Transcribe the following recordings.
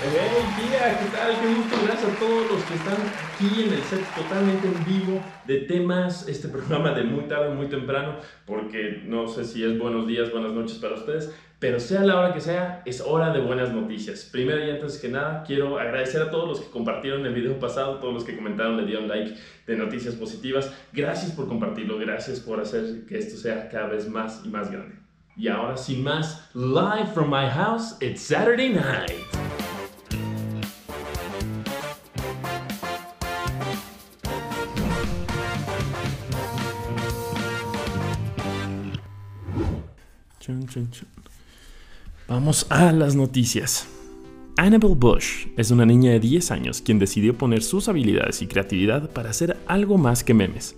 Hey, tía, ¿qué tal? Qué gusto, gracias a todos los que están aquí en el set totalmente en vivo de temas, este programa de muy tarde, muy temprano, porque no sé si es buenos días, buenas noches para ustedes, pero sea la hora que sea, es hora de buenas noticias. Primero y antes que nada, quiero agradecer a todos los que compartieron el video pasado, todos los que comentaron, le dieron like de noticias positivas. Gracias por compartirlo, gracias por hacer que esto sea cada vez más y más grande. Y ahora sin más, live from my house, it's Saturday night. Vamos a las noticias. Annabelle Bush es una niña de 10 años quien decidió poner sus habilidades y creatividad para hacer algo más que memes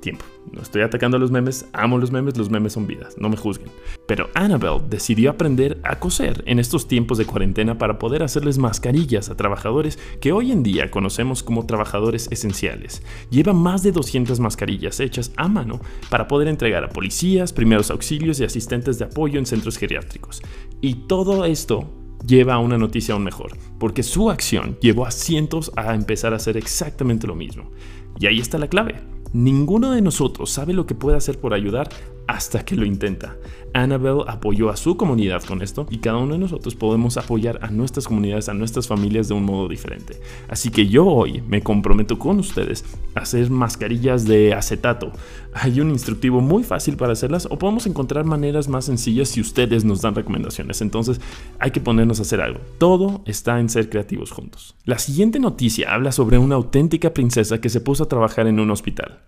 tiempo. No estoy atacando a los memes, amo los memes, los memes son vidas, no me juzguen. Pero Annabelle decidió aprender a coser en estos tiempos de cuarentena para poder hacerles mascarillas a trabajadores que hoy en día conocemos como trabajadores esenciales. Lleva más de 200 mascarillas hechas a mano para poder entregar a policías, primeros auxilios y asistentes de apoyo en centros geriátricos. Y todo esto lleva a una noticia aún mejor, porque su acción llevó a cientos a empezar a hacer exactamente lo mismo. Y ahí está la clave. Ninguno de nosotros sabe lo que puede hacer por ayudar hasta que lo intenta. Annabelle apoyó a su comunidad con esto y cada uno de nosotros podemos apoyar a nuestras comunidades, a nuestras familias de un modo diferente. Así que yo hoy me comprometo con ustedes a hacer mascarillas de acetato. Hay un instructivo muy fácil para hacerlas o podemos encontrar maneras más sencillas si ustedes nos dan recomendaciones. Entonces hay que ponernos a hacer algo. Todo está en ser creativos juntos. La siguiente noticia habla sobre una auténtica princesa que se puso a trabajar en un hospital.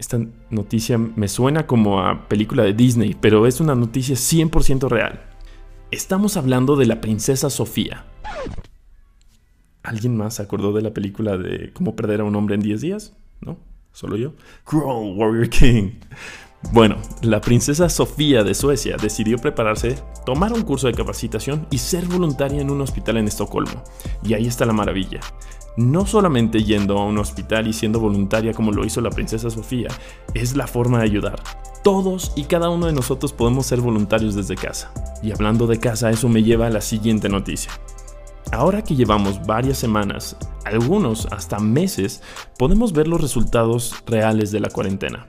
Esta noticia me suena como a película de Disney, pero es una noticia 100% real. Estamos hablando de la princesa Sofía. ¿Alguien más se acordó de la película de cómo perder a un hombre en 10 días? ¿No? ¿Solo yo? Crawl, Warrior King. Bueno, la princesa Sofía de Suecia decidió prepararse, tomar un curso de capacitación y ser voluntaria en un hospital en Estocolmo. Y ahí está la maravilla no solamente yendo a un hospital y siendo voluntaria como lo hizo la princesa Sofía, es la forma de ayudar. Todos y cada uno de nosotros podemos ser voluntarios desde casa. Y hablando de casa, eso me lleva a la siguiente noticia. Ahora que llevamos varias semanas, algunos hasta meses, podemos ver los resultados reales de la cuarentena.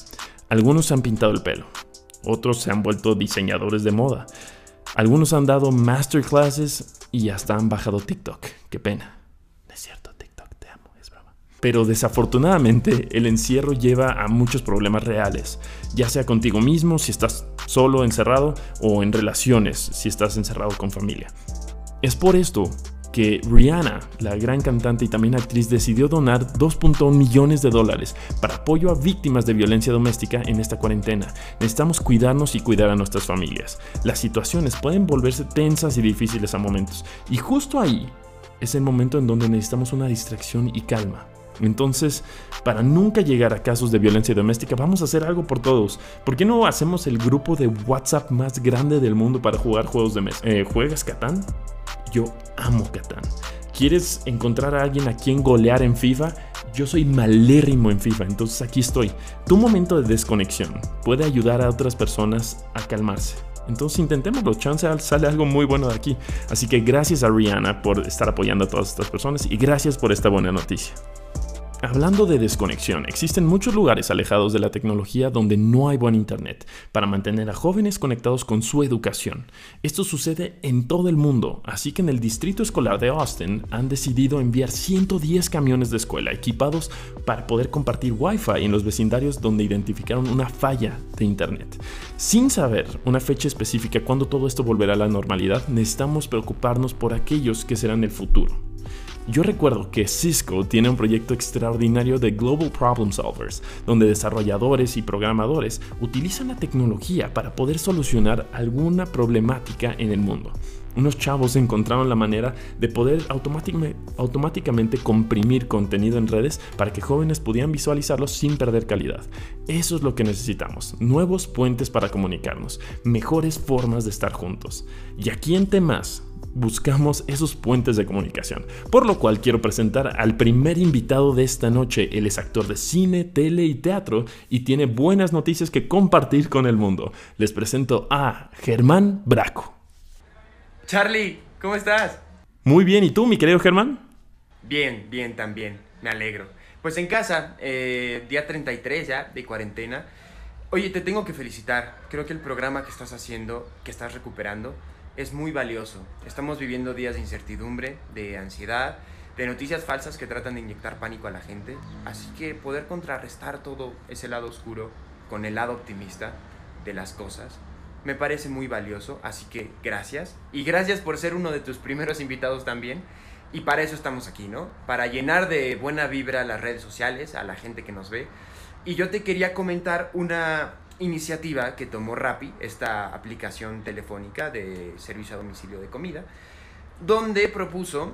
Algunos se han pintado el pelo, otros se han vuelto diseñadores de moda, algunos han dado masterclasses y hasta han bajado TikTok. Qué pena. Pero desafortunadamente el encierro lleva a muchos problemas reales, ya sea contigo mismo si estás solo encerrado o en relaciones si estás encerrado con familia. Es por esto que Rihanna, la gran cantante y también actriz, decidió donar 2.1 millones de dólares para apoyo a víctimas de violencia doméstica en esta cuarentena. Necesitamos cuidarnos y cuidar a nuestras familias. Las situaciones pueden volverse tensas y difíciles a momentos, y justo ahí es el momento en donde necesitamos una distracción y calma. Entonces, para nunca llegar a casos de violencia doméstica, vamos a hacer algo por todos. ¿Por qué no hacemos el grupo de WhatsApp más grande del mundo para jugar juegos de mesa? Eh, ¿Juegas Catán? Yo amo Catán. ¿Quieres encontrar a alguien a quien golear en FIFA? Yo soy malérrimo en FIFA, entonces aquí estoy. Tu momento de desconexión puede ayudar a otras personas a calmarse. Entonces intentémoslo, chance sale algo muy bueno de aquí. Así que gracias a Rihanna por estar apoyando a todas estas personas y gracias por esta buena noticia. Hablando de desconexión, existen muchos lugares alejados de la tecnología donde no hay buen internet para mantener a jóvenes conectados con su educación. Esto sucede en todo el mundo, así que en el distrito escolar de Austin han decidido enviar 110 camiones de escuela equipados para poder compartir Wi-Fi en los vecindarios donde identificaron una falla de internet. Sin saber una fecha específica cuando todo esto volverá a la normalidad, necesitamos preocuparnos por aquellos que serán el futuro. Yo recuerdo que Cisco tiene un proyecto extraordinario de Global Problem Solvers, donde desarrolladores y programadores utilizan la tecnología para poder solucionar alguna problemática en el mundo. Unos chavos encontraron la manera de poder automáticamente comprimir contenido en redes para que jóvenes pudieran visualizarlo sin perder calidad. Eso es lo que necesitamos, nuevos puentes para comunicarnos, mejores formas de estar juntos. Y aquí en temas buscamos esos puentes de comunicación. Por lo cual quiero presentar al primer invitado de esta noche. Él es actor de cine, tele y teatro y tiene buenas noticias que compartir con el mundo. Les presento a Germán Braco. Charlie, ¿cómo estás? Muy bien, ¿y tú, mi querido Germán? Bien, bien también, me alegro. Pues en casa, eh, día 33 ya de cuarentena. Oye, te tengo que felicitar. Creo que el programa que estás haciendo, que estás recuperando, es muy valioso. Estamos viviendo días de incertidumbre, de ansiedad, de noticias falsas que tratan de inyectar pánico a la gente. Así que poder contrarrestar todo ese lado oscuro con el lado optimista de las cosas me parece muy valioso. Así que gracias. Y gracias por ser uno de tus primeros invitados también. Y para eso estamos aquí, ¿no? Para llenar de buena vibra las redes sociales, a la gente que nos ve. Y yo te quería comentar una iniciativa que tomó Rappi, esta aplicación telefónica de servicio a domicilio de comida, donde propuso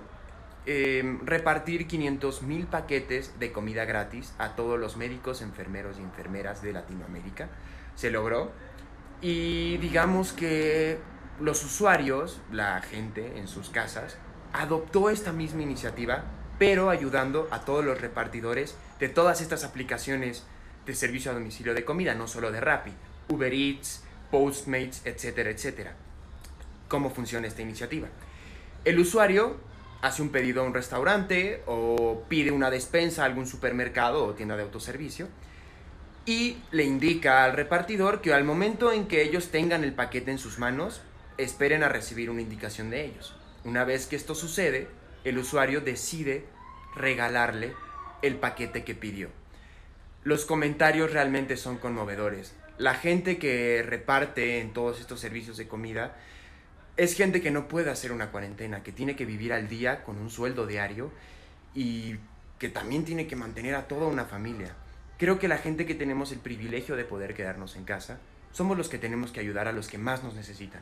em, repartir 500 mil paquetes de comida gratis a todos los médicos, enfermeros y enfermeras de Latinoamérica. Se logró. Y digamos que los usuarios, la gente en sus casas, adoptó esta misma iniciativa, pero ayudando a todos los repartidores de todas estas aplicaciones de servicio a domicilio de comida, no solo de Rappi, Uber Eats, Postmates, etcétera, etcétera. ¿Cómo funciona esta iniciativa? El usuario hace un pedido a un restaurante o pide una despensa a algún supermercado o tienda de autoservicio y le indica al repartidor que al momento en que ellos tengan el paquete en sus manos, esperen a recibir una indicación de ellos. Una vez que esto sucede, el usuario decide regalarle el paquete que pidió. Los comentarios realmente son conmovedores. La gente que reparte en todos estos servicios de comida es gente que no puede hacer una cuarentena, que tiene que vivir al día con un sueldo diario y que también tiene que mantener a toda una familia. Creo que la gente que tenemos el privilegio de poder quedarnos en casa, somos los que tenemos que ayudar a los que más nos necesitan.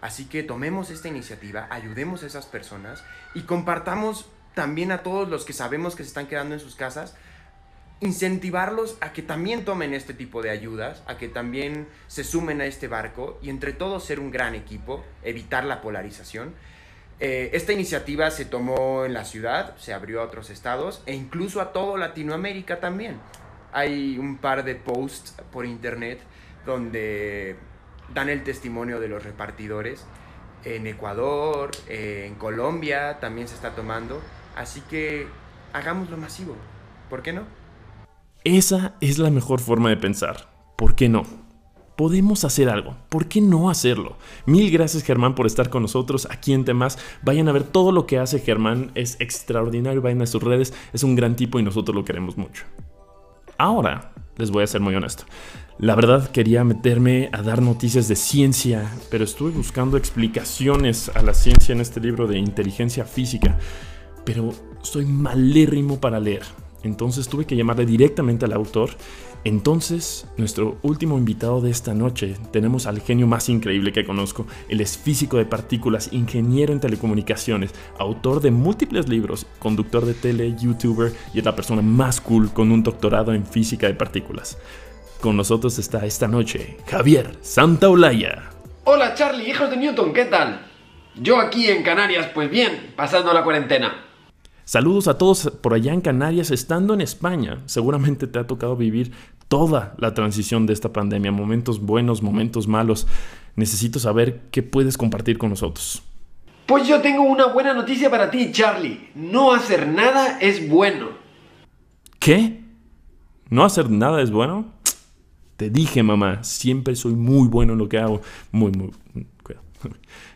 Así que tomemos esta iniciativa, ayudemos a esas personas y compartamos también a todos los que sabemos que se están quedando en sus casas, incentivarlos a que también tomen este tipo de ayudas, a que también se sumen a este barco y entre todos ser un gran equipo, evitar la polarización. Eh, esta iniciativa se tomó en la ciudad, se abrió a otros estados e incluso a todo Latinoamérica también. Hay un par de posts por internet donde dan el testimonio de los repartidores. En Ecuador, en Colombia también se está tomando. Así que hagámoslo masivo. ¿Por qué no? Esa es la mejor forma de pensar. ¿Por qué no? Podemos hacer algo. ¿Por qué no hacerlo? Mil gracias Germán por estar con nosotros aquí en Temas. Vayan a ver todo lo que hace Germán. Es extraordinario. Vayan a sus redes. Es un gran tipo y nosotros lo queremos mucho. Ahora, les voy a ser muy honesto. La verdad quería meterme a dar noticias de ciencia, pero estuve buscando explicaciones a la ciencia en este libro de inteligencia física, pero soy malérrimo para leer. Entonces tuve que llamarle directamente al autor. Entonces, nuestro último invitado de esta noche, tenemos al genio más increíble que conozco. Él es físico de partículas, ingeniero en telecomunicaciones, autor de múltiples libros, conductor de tele, youtuber y es la persona más cool con un doctorado en física de partículas. Con nosotros está esta noche Javier Santaolalla. Hola Charlie, hijos de Newton, ¿qué tal? Yo aquí en Canarias, pues bien, pasando la cuarentena. Saludos a todos por allá en Canarias, estando en España. Seguramente te ha tocado vivir toda la transición de esta pandemia, momentos buenos, momentos malos. Necesito saber qué puedes compartir con nosotros. Pues yo tengo una buena noticia para ti, Charlie. No hacer nada es bueno. ¿Qué? ¿No hacer nada es bueno? Te dije, mamá, siempre soy muy bueno en lo que hago. Muy, muy... Cuidado.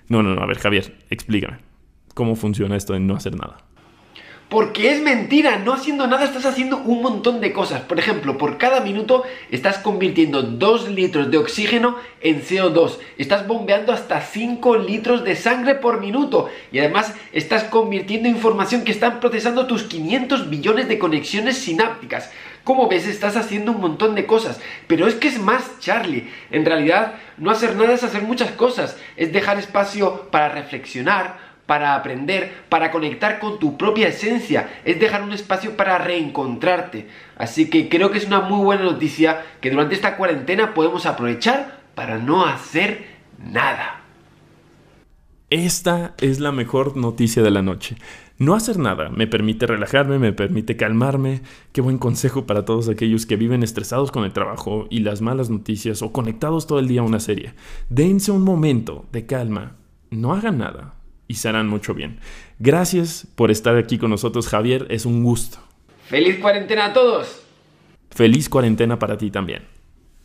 No, no, no, a ver, Javier, explícame. ¿Cómo funciona esto de no hacer nada? Porque es mentira, no haciendo nada estás haciendo un montón de cosas. Por ejemplo, por cada minuto estás convirtiendo 2 litros de oxígeno en CO2. Estás bombeando hasta 5 litros de sangre por minuto. Y además estás convirtiendo información que están procesando tus 500 billones de conexiones sinápticas. Como ves, estás haciendo un montón de cosas. Pero es que es más, Charlie. En realidad, no hacer nada es hacer muchas cosas. Es dejar espacio para reflexionar, para aprender, para conectar con tu propia esencia, es dejar un espacio para reencontrarte. Así que creo que es una muy buena noticia que durante esta cuarentena podemos aprovechar para no hacer nada. Esta es la mejor noticia de la noche. No hacer nada me permite relajarme, me permite calmarme. Qué buen consejo para todos aquellos que viven estresados con el trabajo y las malas noticias o conectados todo el día a una serie. Dense un momento de calma, no hagan nada y se harán mucho bien. Gracias por estar aquí con nosotros, Javier. Es un gusto. ¡Feliz cuarentena a todos! Feliz cuarentena para ti también.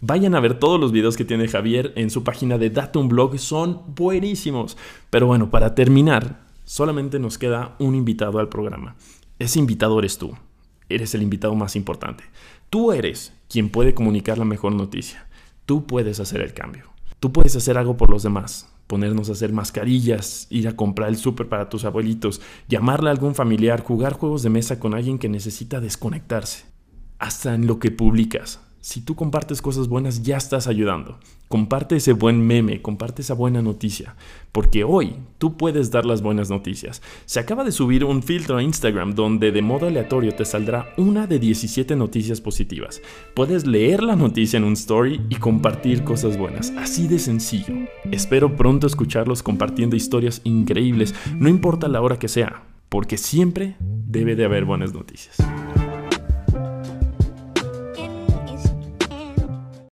Vayan a ver todos los videos que tiene Javier en su página de Datum Blog, son buenísimos. Pero bueno, para terminar, solamente nos queda un invitado al programa. Ese invitado eres tú. Eres el invitado más importante. Tú eres quien puede comunicar la mejor noticia. Tú puedes hacer el cambio. Tú puedes hacer algo por los demás. Ponernos a hacer mascarillas, ir a comprar el súper para tus abuelitos, llamarle a algún familiar, jugar juegos de mesa con alguien que necesita desconectarse. Hasta en lo que publicas si tú compartes cosas buenas, ya estás ayudando. Comparte ese buen meme, comparte esa buena noticia, porque hoy tú puedes dar las buenas noticias. Se acaba de subir un filtro a Instagram donde de modo aleatorio te saldrá una de 17 noticias positivas. Puedes leer la noticia en un story y compartir cosas buenas, así de sencillo. Espero pronto escucharlos compartiendo historias increíbles, no importa la hora que sea, porque siempre debe de haber buenas noticias.